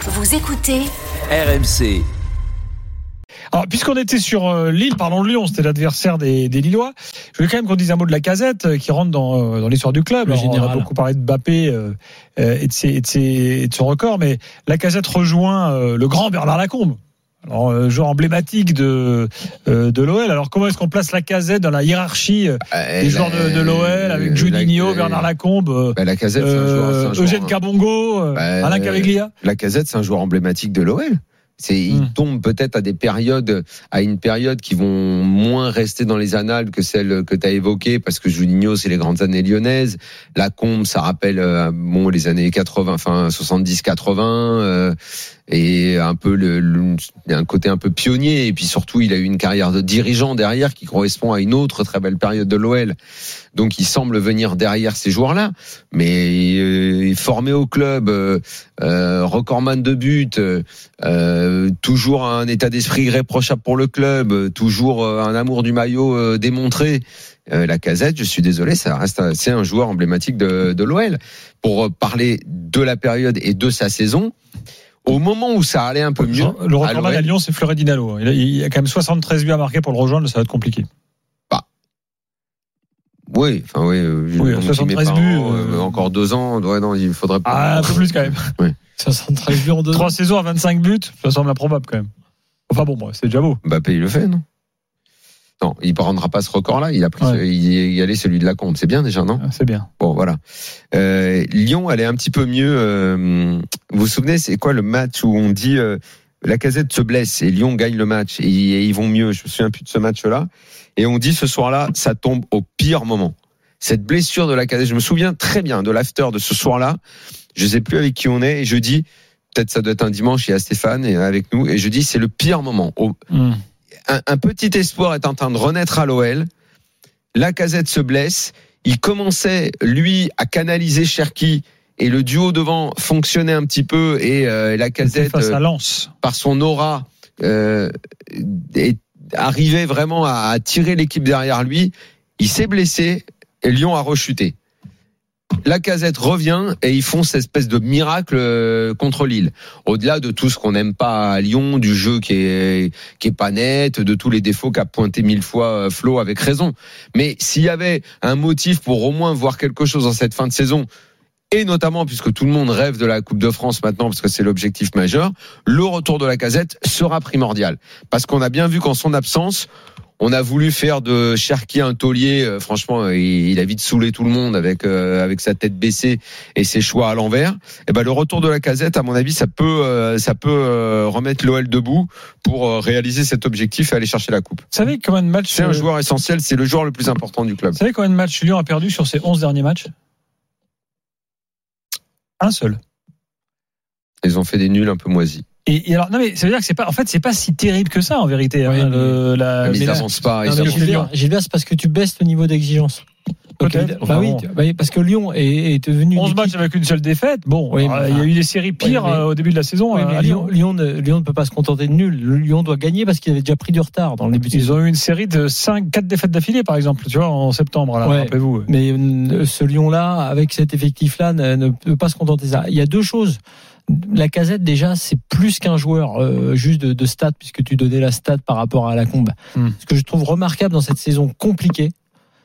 Vous écoutez RMC. Alors, puisqu'on était sur euh, Lille, parlons de Lyon, c'était l'adversaire des, des Lillois. Je voulais quand même qu'on dise un mot de la casette euh, qui rentre dans, euh, dans l'histoire du club. Alors, on a beaucoup parlé de Bappé euh, euh, et, de ses, et, de ses- et de son record, mais la casette rejoint euh, le grand Bernard Lacombe. Alors, euh, joueur emblématique de, euh, de l'OL. Alors, comment est-ce qu'on place la casette dans la hiérarchie euh, Euh, des joueurs de, de l'OL avec Juninho, Bernard Lacombe, euh, Bah, la casette, c'est un joueur. un Eugène Cabongo, Bah, Alain Caveglia La casette, c'est un joueur emblématique de l'OL. C'est, il Hmm. tombe peut-être à des périodes, à une période qui vont moins rester dans les annales que celles que tu as évoquées, parce que Juninho, c'est les grandes années lyonnaises. La Combe, ça rappelle, euh, bon, les années 80, enfin, 70, 80, euh, et un peu le, le- un côté un peu pionnier. Et puis surtout, il a eu une carrière de dirigeant derrière qui correspond à une autre très belle période de l'OL. Donc, il semble venir derrière ces joueurs-là. Mais, euh, formé au club, euh, euh, recordman de buts, euh, toujours un état d'esprit irréprochable pour le club, toujours un amour du maillot démontré. La casette, je suis désolé, ça reste, c'est un joueur emblématique de, de l'OL. Pour parler de la période et de sa saison, au moment où ça allait un peu mieux, Le recordman à Lyon, c'est Fleury Dinalo. Il a, il a quand même 73 buts à marquer pour le rejoindre, ça va être compliqué. Oui, enfin oui, euh, Oui, le nombre qui met 73 par buts, euh, euh, encore deux ans, ouais, non, il faudrait pas. Ah, un peu plus quand même. 73 buts en deux. Trois saisons à 25 buts, ça semble improbable quand même. Enfin bon, moi, c'est déjà beau. Mbappé, il le fait, non? Non, il ne prendra pas ce record-là. Il a pris, Ouais. ce- il y est allé celui de la compte. C'est bien déjà, non? Ah, C'est bien. Bon, voilà. Euh, Lyon allait un petit peu mieux. euh, vous vous souvenez, c'est quoi le match où on dit euh, la casette se blesse et Lyon gagne le match et, et ils vont mieux? Je me souviens plus de ce match-là. Et on dit ce soir-là, ça tombe au pire moment. Cette blessure de la casette, je me souviens très bien de l'after de ce soir-là. Je sais plus avec qui on est et je dis, peut-être ça doit être un dimanche, il y a Stéphane et avec nous et je dis c'est le pire moment. Hmm. un, un petit espoir est en train de renaître à l'OL. La casette se blesse. Il commençait, lui, à canaliser Cherki. Et le duo devant fonctionnait un petit peu. Et euh, la casette, face euh, à Lens. par son aura, euh, est- arrivait vraiment à, à tirer l'équipe derrière lui. Il s'est blessé et Lyon a rechuté. La casette revient et ils font cette espèce de miracle euh, contre Lille. Au-delà de tout ce qu'on n'aime pas à Lyon, du jeu qui est qui est pas net, de tous les défauts qu'a pointé mille fois euh, Flo avec raison. Mais s'il y avait un motif pour au moins voir quelque chose dans cette fin de saison, et notamment puisque tout le monde rêve de la Coupe de France maintenant parce que c'est l'objectif majeur, le retour de la casette sera primordial. Parce qu'on a bien vu qu'en son absence, on a voulu faire de Cherki un taulier. euh, franchement, euh, il, a vite saoulé tout le monde avec euh, avec sa tête baissée et ses choix à l'envers. Et ben le retour de la casette, à mon avis, ça peut euh, ça peut euh, remettre l'OL debout pour euh, réaliser cet objectif et aller chercher la coupe. Vous savez combien de matchs C'est un joueur essentiel, c'est le joueur le plus important du club. Vous savez combien de matchs Lyon a perdu sur ses 11 derniers matchs? Un seul. Ils ont fait des nuls un peu moisis. Et, et alors, non mais ça veut dire que c'est pas, en fait, c'est pas si terrible que ça en vérité. hein, mais- le- la- mais ils mais n'avancent pas. Ils Gilbert, c'est parce que tu baisses le niveau d'exigence. Peut-être, bah oui, bah oui, parce que Lyon est, est devenu. une 11 matchs avec une seule défaite. Bon, Oui, euh, il y a eu des séries pires Oui, mais- euh, au début de la saison Oui, à- mais à Lyon, Lyon. Lyon, ne, Lyon ne peut pas se contenter de nul. Lyon doit gagner parce qu'il avait déjà pris du retard dans le début Ils ont eu une série de 5, 4 défaites d'affilée, par exemple, tu vois, en septembre, Ouais. rappelez-vous. Mais euh, ce Lyon-là, avec cet effectif-là, ne, ne peut pas se contenter de ça. Il y a deux choses. La casette, déjà, c'est plus qu'un joueur euh, juste de, de stats, puisque tu donnais la stat par rapport à la combe. Hmm. Ce que je trouve remarquable dans cette saison compliquée,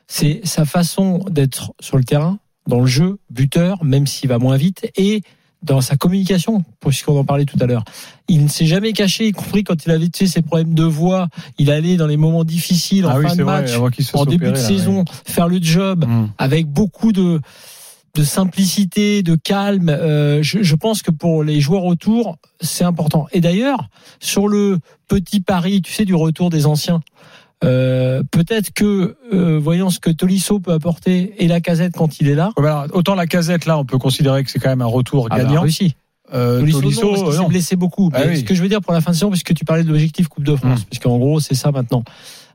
c'est sa façon d'être sur le terrain, dans le jeu, buteur, même s'il va moins vite, et dans sa communication, puisqu'on en parlait tout à l'heure. Il ne s'est jamais caché, y compris quand il avait tu sais, ses problèmes de voix. Il allait dans les moments difficiles, en ah fin de match, en début de là, saison, faire le job. Hmm. avec beaucoup de de simplicité, de calme. Euh, je, je pense que pour les joueurs autour, c'est important. Et d'ailleurs, sur le petit pari, tu sais, du retour des anciens, euh, peut-être que, euh, voyant ce que Tolisso peut apporter et la casette quand il est là, Ouais, alors, autant la casette, là, on peut considérer que c'est quand même un retour ah bah, gagnant. Euh, Tolisso, Tolisso, non, parce s'est blessé beaucoup. Ah Mais oui. Ce que je veux dire pour la fin de saison, puisque tu parlais de l'objectif Coupe de France, Hum. puisqu'en gros, c'est ça maintenant.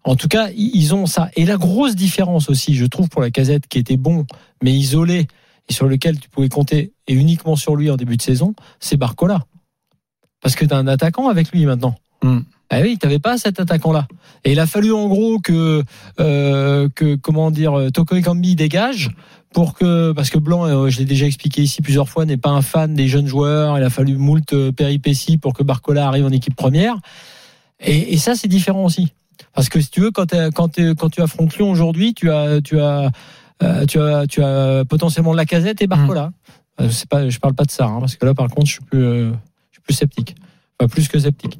En tout cas, ils ont ça. Et la grosse différence aussi, je trouve, pour la casette, qui était bon, mais isolé, et sur lequel tu pouvais compter, et uniquement sur lui en début de saison, c'est Barcola. Parce que tu as un attaquant avec lui maintenant. Hum. Ah oui, t'avais pas cet attaquant-là. Et il a fallu en gros que, euh, que comment dire, Toko Ekambi dégage pour que parce que Blanc, euh, je l'ai déjà expliqué ici plusieurs fois, n'est pas un fan des jeunes joueurs. Il a fallu moult euh, péripéties pour que Barcola arrive en équipe première. Et, et ça, c'est différent aussi. Parce que si tu veux, quand, tu affrontes Lyon aujourd'hui, tu as, tu as, euh, tu as, tu as potentiellement la casette et Barcola. Euh, C'est pas, je parle pas de ça, hein, parce que là, par contre, je suis plus, euh, je suis plus sceptique. Enfin, plus que sceptique.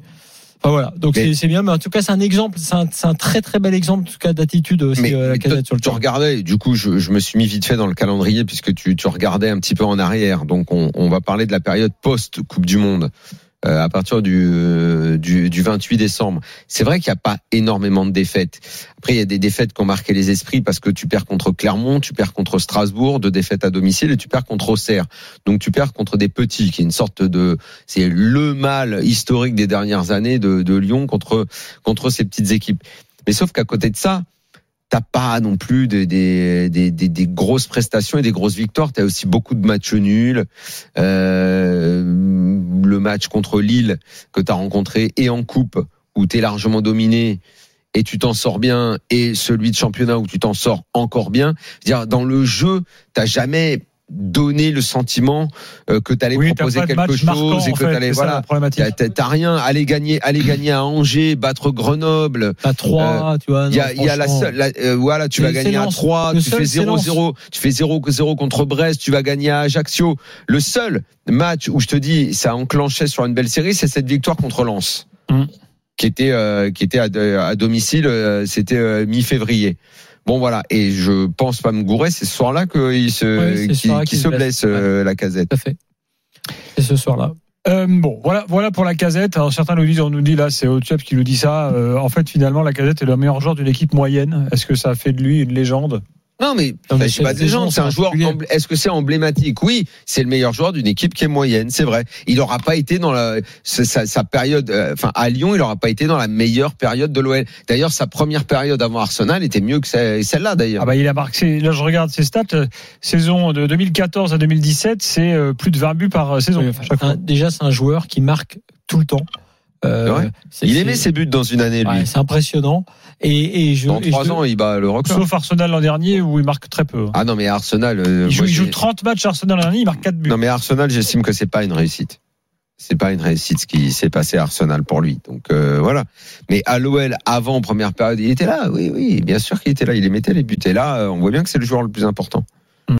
Enfin, voilà. Donc Mais- c'est c'est bien, mais en tout cas, c'est un exemple, c'est un, c'est un très très bel exemple, en tout cas, d'attitude aussi, Mais, euh, la sur le tu terrain. regardais, et du coup, je, je me suis mis vite fait dans le calendrier puisque tu, tu regardais un petit peu en arrière. Donc, on, on va parler de la période post-Coupe du Monde. Euh, à partir du, euh, du, du 28 décembre. C'est vrai qu'il n'y a pas énormément de défaites. Après, il y a des défaites qui ont marqué les esprits parce que tu perds contre Clermont, tu perds contre Strasbourg, deux défaites à domicile, et tu perds contre Auxerre. Donc tu perds contre des petits, qui est une sorte de, c'est le mal historique des dernières années de, de Lyon contre contre ces petites équipes. Mais sauf qu'à côté de ça, t'as pas non plus des, des, des, des, grosses prestations et des grosses victoires. T'as aussi beaucoup de matchs nuls. Euh, match contre Lille que t'as rencontré et en coupe où t'es largement dominé et tu t'en sors bien et celui de championnat où tu t'en sors encore bien. C'est-à-dire dans le jeu, t'as jamais donné le sentiment euh, que Oui, t'as proposer quelque marquant, chose et que c'est ça, voilà. T'as- rien, aller gagner, aller gagner à Angers, battre Grenoble, À 3, tu vois. il y a, y la franchement. seule, la- euh, voilà, tu vas gagner à Lens. 3, Le tu fais c'est Lens. 0-0, tu fais 0-0 contre Brest, tu vas gagner à Ajaccio. Le seul match où je te dis, ça enclenchait sur une belle série, c'est cette victoire contre Lens. Mm. Qui était, euh, qui était à, à domicile, euh, c'était euh, mi-février. Bon voilà, et je pense pas me gourer, c'est ce soir-là qu'il se, c'est qu'il se se blesse. blesse, euh, la casette. Tout à fait. Et ce soir-là. Euh, bon, voilà, voilà pour la casette. Alors certains nous disent, on nous dit là, c'est Otchep qui nous dit ça. Euh, en fait, finalement, la casette est le meilleur joueur d'une équipe moyenne. Est-ce que ça a fait de lui une légende? Non, mais, Non, c'est- pas des gens, c'est un joueur. Est-ce que c'est emblématique? Oui, c'est le meilleur joueur d'une équipe qui est moyenne, c'est vrai. Il n'aura pas été dans la sa, sa- période. euh, Enfin, à Lyon, il n'aura pas été dans la meilleure période de l'OL. D'ailleurs, sa première période avant Arsenal était mieux que ce- celle-là, d'ailleurs. Ah bah il a marqué. Là, je regarde ses stats. euh, saison de 2014 à 2017, c'est euh, plus de 20 buts par saison. Oui, enfin, un- déjà, c'est un joueur qui marque tout le temps. Euh, Ouais. il aimait ses buts dans une année, lui. ouais, c'est impressionnant. Et, et je, dans trois ans, il bat le record. Sauf Arsenal l'an dernier où il marque très peu. Ah non, mais Arsenal. euh, il joue, moi, il joue j'ai- 30 matchs Arsenal l'an dernier, il marque 4 buts. Non, mais Arsenal, j'estime que c'est pas une réussite. C'est pas une réussite ce qui s'est passé à Arsenal pour lui. Donc euh, voilà. Mais à l'OL, avant première période, il était là. Oui, oui, bien sûr qu'il était là. Il les mettait les buts. Et là, euh, on voit bien que c'est le joueur le plus important.